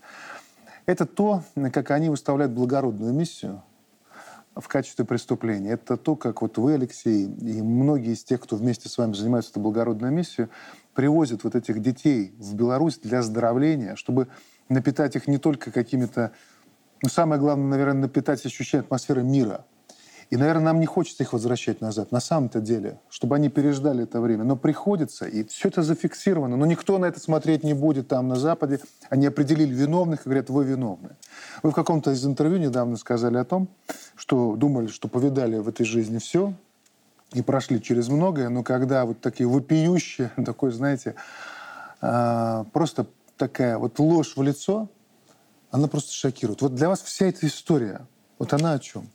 Это то, как они выставляют благородную миссию в качестве преступления. Это то, как вот вы, Алексей, и многие из тех, кто вместе с вами занимается этой благородной миссией, привозят вот этих детей в Беларусь для оздоровления, чтобы напитать их не только какими-то... Ну, самое главное, наверное, напитать ощущение атмосферы мира. И, наверное, нам не хочется их возвращать назад, на самом-то деле, чтобы они переждали это время. Но приходится, и все это зафиксировано. Но никто на это смотреть не будет там, на Западе. Они определили виновных и говорят, вы виновны. Вы в каком-то из интервью недавно сказали о том, что думали, что повидали в этой жизни все, и прошли через многое, но когда вот такие вопиющие, такой, знаете, а, просто такая вот ложь в лицо, она просто шокирует. Вот для вас вся эта история, вот она о чем?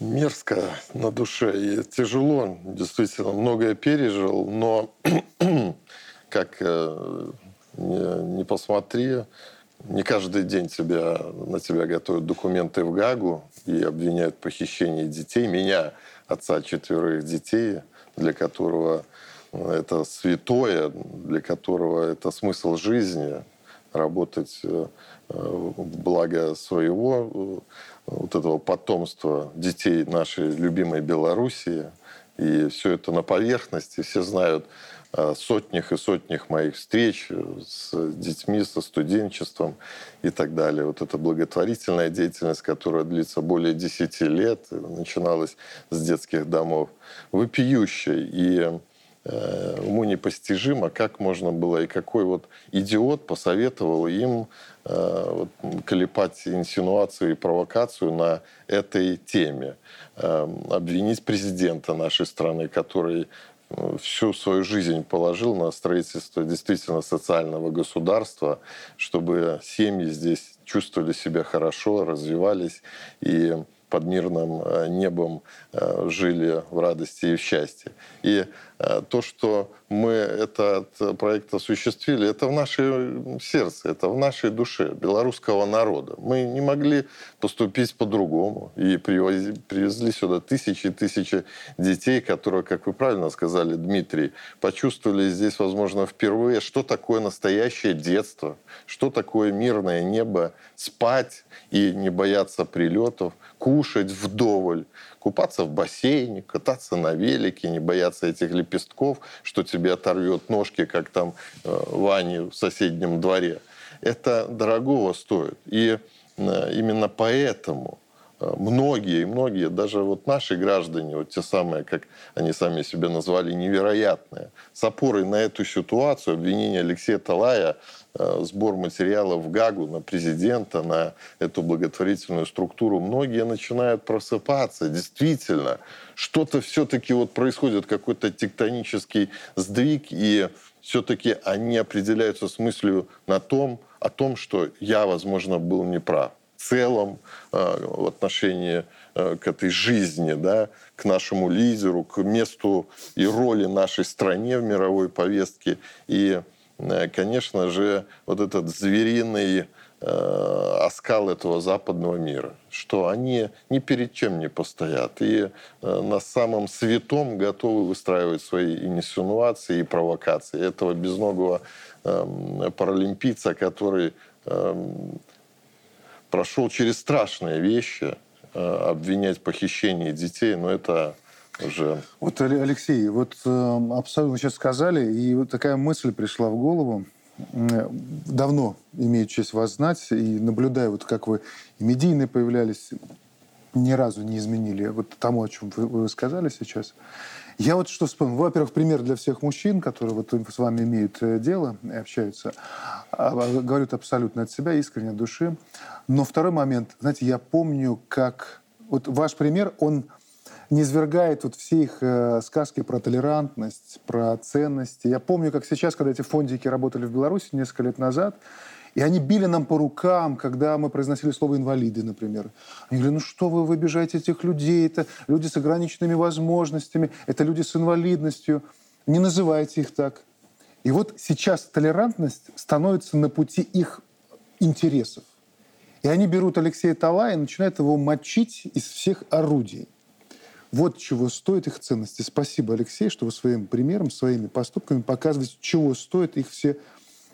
Мерзко на душе и тяжело. Действительно, многое пережил, но как э, не, не посмотри, не каждый день тебя, на тебя готовят документы в Гагу и обвиняют в похищении детей. Меня, отца четверых детей, для которого это святое, для которого это смысл жизни, работать э, в благо своего вот этого потомства детей нашей любимой Белоруссии. И все это на поверхности. Все знают сотнях и сотнях моих встреч с детьми, со студенчеством и так далее. Вот эта благотворительная деятельность, которая длится более 10 лет, начиналась с детских домов, вопиющая. И э, уму непостижимо, как можно было, и какой вот идиот посоветовал им э, колепать инсинуацию и провокацию на этой теме. Э, обвинить президента нашей страны, который э, всю свою жизнь положил на строительство действительно социального государства, чтобы семьи здесь чувствовали себя хорошо, развивались и под мирным э, небом жили в радости и в счастье. И то, что мы этот проект осуществили, это в нашем сердце, это в нашей душе белорусского народа. Мы не могли поступить по-другому. И привезли сюда тысячи и тысячи детей, которые, как вы правильно сказали, Дмитрий, почувствовали здесь, возможно, впервые, что такое настоящее детство, что такое мирное небо, спать и не бояться прилетов, кушать вдоволь, купаться в бассейне, кататься на велике, не бояться этих лепестков, что тебе оторвет ножки, как там э, Ване в соседнем дворе. Это дорогого стоит. И э, именно поэтому многие, многие, даже вот наши граждане, вот те самые, как они сами себя назвали, невероятные, с опорой на эту ситуацию обвинение Алексея Талая Э, сбор материалов в Гагу на президента, на эту благотворительную структуру, многие начинают просыпаться. Действительно, что-то все-таки вот происходит, какой-то тектонический сдвиг, и все-таки они определяются с мыслью на том, о том, что я, возможно, был неправ целом э, в отношении э, к этой жизни, да, к нашему лидеру, к месту и роли нашей стране в мировой повестке. И Э, конечно же, вот этот звериный оскал этого западного мира, что они ни перед чем не постоят и на самом святом готовы выстраивать свои инсинуации и провокации. Этого безногого э, паралимпийца, который э, прошел через страшные вещи, э, обвинять в похищении детей, но это уже. Вот, Алексей, вот э, абсолютно сейчас сказали, и вот такая мысль пришла в голову. Э, давно имею честь вас знать, и наблюдая, вот как вы и медийные появлялись, ни разу не изменили вот тому, о чем вы, вы сказали сейчас. Я вот что вспомнил. Во-первых, пример для всех мужчин, которые вот с вами имеют э, дело и общаются. А, а, говорят абсолютно от себя, искренне от души. Но второй момент. Знаете, я помню, как... Вот ваш пример, он не извергает вот все их э, сказки про толерантность, про ценности. Я помню, как сейчас, когда эти фондики работали в Беларуси несколько лет назад, и они били нам по рукам, когда мы произносили слово «инвалиды», например. Они говорили, ну что вы, вы обижаете этих людей, это люди с ограниченными возможностями, это люди с инвалидностью. Не называйте их так. И вот сейчас толерантность становится на пути их интересов. И они берут Алексея Талая и начинают его мочить из всех орудий. Вот чего стоят их ценности. Спасибо, Алексей, что вы своим примером, своими поступками показываете, чего стоят их все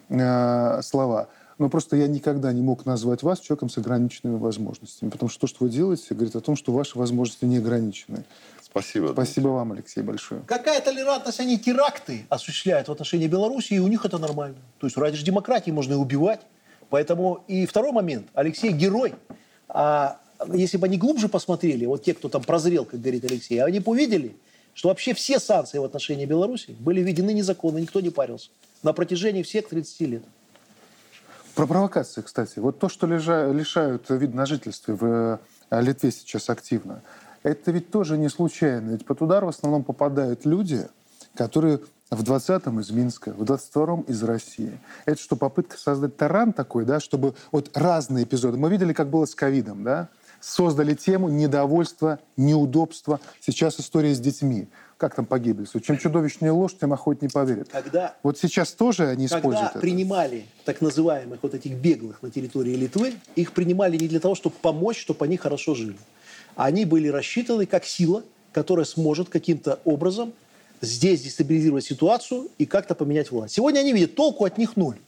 э, слова. Но просто я никогда не мог назвать вас человеком с ограниченными возможностями. Потому что то, что вы делаете, говорит о том, что ваши возможности не ограничены. Спасибо. Спасибо Дмитрий. вам, Алексей, большое. Какая толерантность? Они теракты осуществляют в отношении Беларуси, и у них это нормально. То есть ради демократии можно и убивать. Поэтому и второй момент. Алексей герой. А если бы они глубже посмотрели, вот те, кто там прозрел, как говорит Алексей, они бы увидели, что вообще все санкции в отношении Беларуси были введены незаконно, никто не парился на протяжении всех 30 лет. Про провокации, кстати. Вот то, что лишают вид на жительстве в э, Литве сейчас активно, это ведь тоже не случайно. Ведь под удар в основном попадают люди, которые в 20-м из Минска, в 22-м из России. Это что, попытка создать таран такой, да, чтобы вот разные эпизоды. Мы видели, как было с ковидом, да, создали тему недовольства, неудобства. Сейчас история с детьми. Как там погибли? Чем чудовищнее ложь, тем охотнее не поверят. Когда, вот сейчас тоже они используют когда принимали так называемых вот этих беглых на территории Литвы, их принимали не для того, чтобы помочь, чтобы они хорошо жили. Они были рассчитаны как сила, которая сможет каким-то образом здесь дестабилизировать ситуацию и как-то поменять власть. Сегодня они видят, толку от них ноль.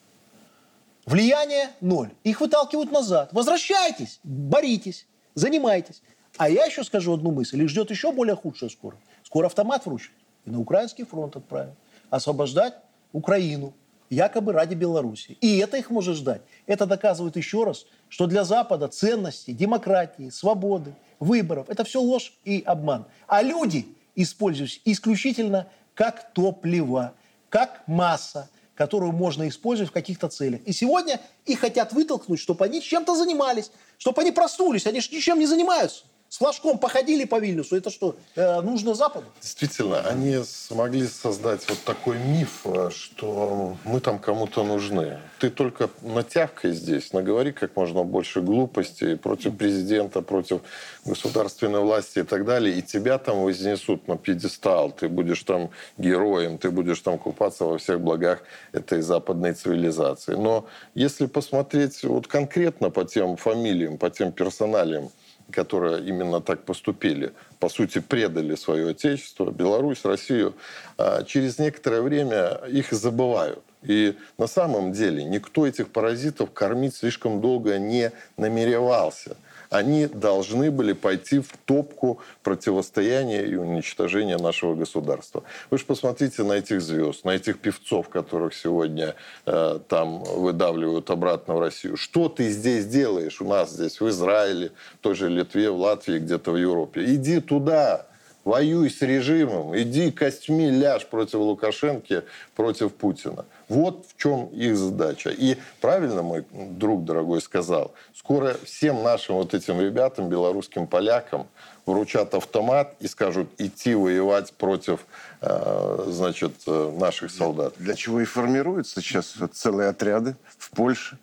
Влияние ноль. Их выталкивают назад. Возвращайтесь, боритесь занимайтесь. А я еще скажу одну мысль. Их ждет еще более худшее скоро. Скоро автомат вручат. И на украинский фронт отправят. освобождать Украину, якобы ради Беларуси. И это их может ждать. Это доказывает еще раз, что для Запада ценности, демократии, свободы, выборов – это все ложь и обман. А люди используются исключительно как топливо, как масса, которую можно использовать в каких-то целях. И сегодня их хотят вытолкнуть, чтобы они чем-то занимались, чтобы они проснулись. Они же ничем не занимаются с флажком походили по Вильнюсу. Это что, э, нужно Западу? Действительно, они смогли создать вот такой миф, э, что мы там кому-то нужны. Ты только натявкой здесь, наговори как можно больше глупостей против президента, против государственной власти и так далее, и тебя там вознесут на пьедестал. Ты будешь там героем, ты будешь там купаться во всех благах этой западной цивилизации. Но если посмотреть вот конкретно по тем фамилиям, по тем персоналиям, которые именно так поступили, по сути, предали свое отечество, Беларусь, Россию, а через некоторое время их забывают. И на самом деле никто этих паразитов кормить слишком долго не намеревался – они должны были пойти в топку противостояния и уничтожения нашего государства. Вы же посмотрите на этих звезд, на этих певцов, которых сегодня э, там выдавливают обратно в Россию. Что ты здесь делаешь у нас здесь, в Израиле, в той же Литве, в Латвии, где-то в Европе? Иди туда, воюй с режимом, иди костьми ляжь против Лукашенко, против Путина. Вот в чем их задача. И правильно мой друг дорогой сказал, скоро всем нашим вот этим ребятам, белорусским полякам, вручат автомат и скажут идти воевать против э, значит, э, наших солдат. Для чего и формируются сейчас целые отряды в Польше.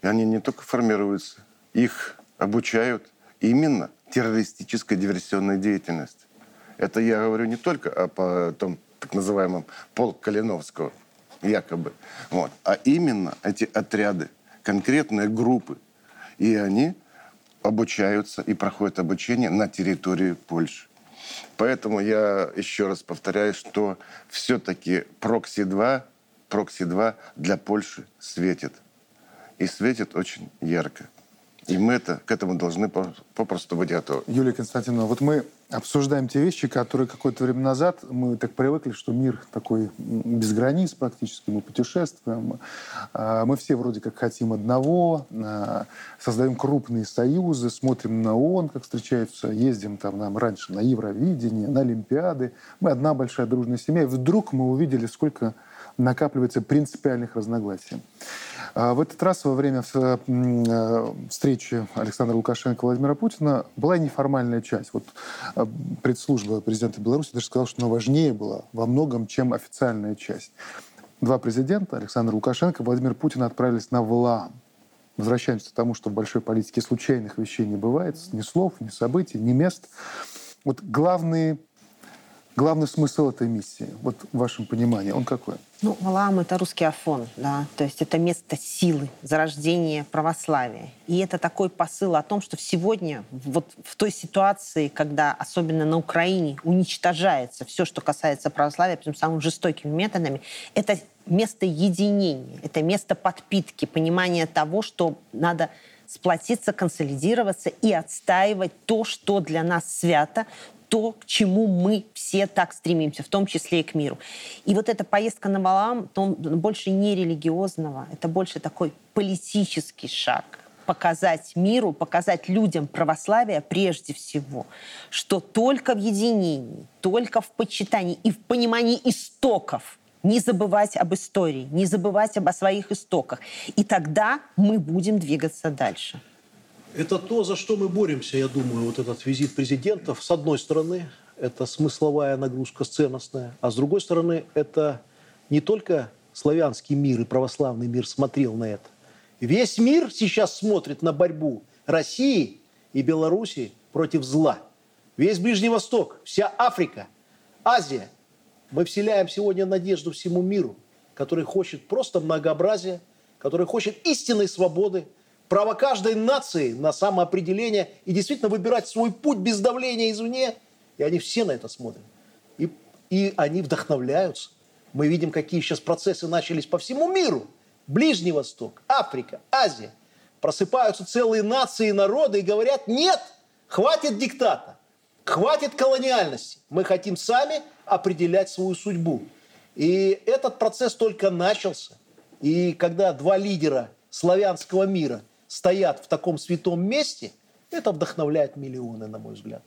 И они не только формируются, их обучают именно террористической диверсионной деятельности. Это я говорю не только о том так называемом полк Калиновского, якобы. Вот. А именно эти отряды, конкретные группы. И они обучаются и проходят обучение на территории Польши. Поэтому я еще раз повторяю, что все-таки Прокси-2, Прокси-2 для Польши светит. И светит очень ярко. И мы это, к этому должны попросту быть готовы. Юлия Константиновна, вот мы обсуждаем те вещи, которые какое-то время назад мы так привыкли, что мир такой без границ практически, мы путешествуем, а, мы все вроде как хотим одного, а, создаем крупные союзы, смотрим на ООН, как встречаются, ездим там нам раньше на Евровидение, на Олимпиады. Мы одна большая дружная семья, и вдруг мы увидели, сколько накапливается принципиальных разногласий. А в этот раз во время э, встречи Александра Лукашенко и Владимира Путина была неформальная часть. Вот э, предслужба президента Беларуси даже сказала, что она важнее была во многом, чем официальная часть. Два президента, Александр Лукашенко и Владимир Путин, отправились на Валаам. Возвращаемся к тому, что в большой политике случайных вещей не бывает, ни слов, ни событий, ни мест. Вот главные Главный смысл этой миссии, вот в вашем понимании, он какой? Ну, Валаам — это русский Афон, да, то есть это место силы, зарождения православия. И это такой посыл о том, что сегодня, вот в той ситуации, когда, особенно на Украине, уничтожается все, что касается православия, причем самыми жестокими методами, это место единения, это место подпитки, понимания того, что надо сплотиться, консолидироваться и отстаивать то, что для нас свято, то, к чему мы все так стремимся, в том числе и к миру. И вот эта поездка на Валаам, то больше не религиозного, это больше такой политический шаг, показать миру, показать людям православия прежде всего, что только в единении, только в почитании и в понимании истоков не забывать об истории, не забывать об о своих истоках. И тогда мы будем двигаться дальше. Это то, за что мы боремся, я думаю, вот этот визит президентов. С одной стороны, это смысловая нагрузка ценностная, а с другой стороны, это не только славянский мир и православный мир смотрел на это. Весь мир сейчас смотрит на борьбу России и Беларуси против зла. Весь Ближний Восток, вся Африка, Азия. Мы вселяем сегодня надежду всему миру, который хочет просто многообразия, который хочет истинной свободы, право каждой нации на самоопределение и действительно выбирать свой путь без давления извне. И они все на это смотрят. И, и они вдохновляются. Мы видим, какие сейчас процессы начались по всему миру. Ближний Восток, Африка, Азия. Просыпаются целые нации и народы и говорят, нет, хватит диктата, хватит колониальности. Мы хотим сами определять свою судьбу. И этот процесс только начался. И когда два лидера славянского мира стоят в таком святом месте, это вдохновляет миллионы, на мой взгляд.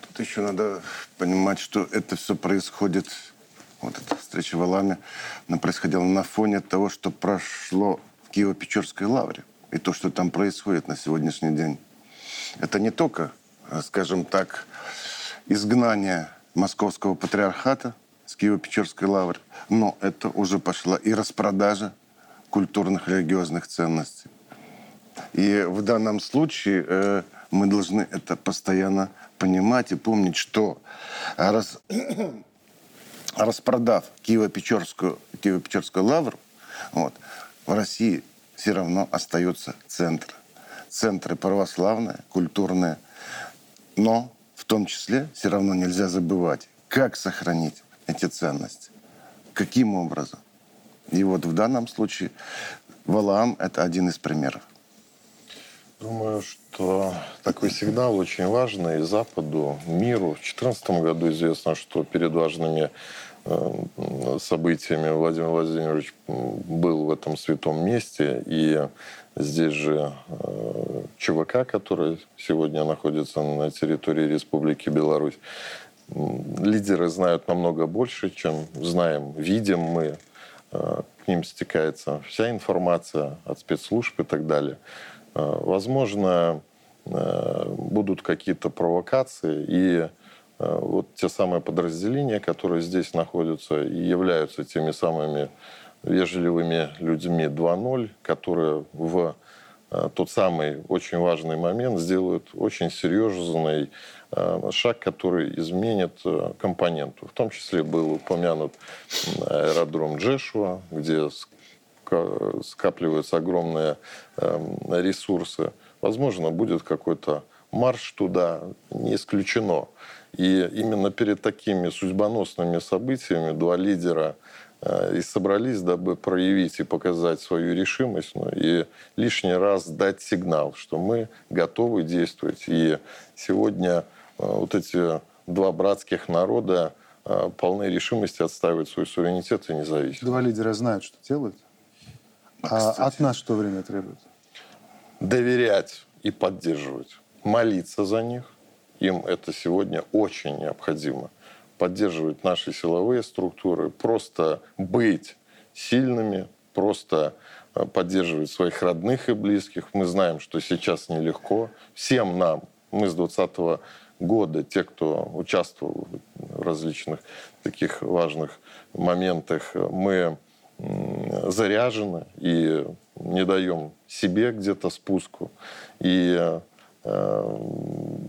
Тут еще надо понимать, что это все происходит, вот эта встреча в Аламе, она происходила на фоне того, что прошло в Киево-Печорской лавре. И то, что там происходит на сегодняшний день. Это не только, скажем так, изгнание московского патриархата с Киево-Печорской лавры, но это уже пошла и распродажа культурных религиозных ценностей. И в данном случае э, мы должны это постоянно понимать и помнить, что раз, распродав Киево-Печорскую, Киево-Печорскую лавру, вот, в России все равно остается центр. Центры православные, культурные. Но в том числе все равно нельзя забывать, как сохранить эти ценности. Каким образом? И вот в данном случае Валаам – это один из примеров. Думаю, что такой сигнал очень важный Западу, миру. В 2014 году известно, что перед важными э, событиями Владимир Владимирович был в этом святом месте. И здесь же э, ЧВК, который сегодня находится на территории Республики Беларусь, лидеры знают намного больше, чем знаем, видим мы. Э, к ним стекается вся информация от спецслужб и так далее. Э, возможно, э, будут какие-то провокации, и э, вот те самые подразделения, которые здесь находятся и являются теми самыми вежливыми людьми 2.0, которые в тот самый очень важный момент сделают очень серьезный шаг, который изменит компоненту. В том числе был упомянут аэродром Джешуа, где скапливаются огромные эм, ресурсы. Возможно, будет какой-то марш туда, не исключено. И именно перед такими судьбоносными событиями два лидера э, и собрались, дабы проявить и показать свою решимость, ну, и лишний раз дать сигнал, что мы готовы действовать. И сегодня э, вот эти два братских народа э, полны решимости отстаивать свой суверенитет и независимость. Два лидера знают, что делают? А от нас что время требует? Доверять и поддерживать. Молиться за них. Им это сегодня очень необходимо. Поддерживать наши силовые структуры. Просто быть сильными. Просто э, поддерживать своих родных и близких. Мы знаем, что сейчас нелегко. Всем нам, мы с 20 года, те, кто участвовал в различных таких важных моментах, мы заряжены и не даем себе где-то спуску. И э,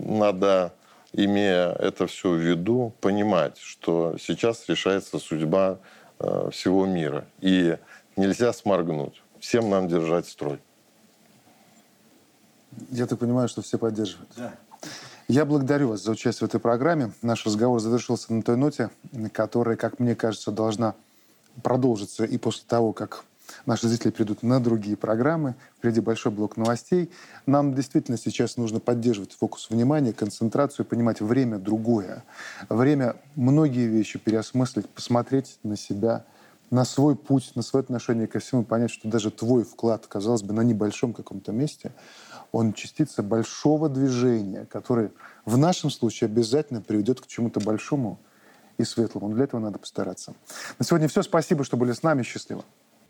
надо, имея это все в виду, понимать, что сейчас решается судьба э, всего мира. И нельзя сморгнуть. Всем нам держать строй. Я так понимаю, что все поддерживают. Да. Я благодарю вас за участие в этой программе. Наш разговор завершился на той ноте, которая, как мне кажется, должна продолжится и после того, как наши зрители придут на другие программы. Впереди большой блок новостей. Нам действительно сейчас нужно поддерживать фокус внимания, концентрацию, понимать время другое. Время многие вещи переосмыслить, посмотреть на себя, на свой путь, на свое отношение ко всему, понять, что даже твой вклад, казалось бы, на небольшом каком-то месте, он частица большого движения, которое в нашем случае обязательно приведет к чему-то большому, и светлому. Для этого надо постараться. На сегодня все. Спасибо, что были с нами. Счастливо.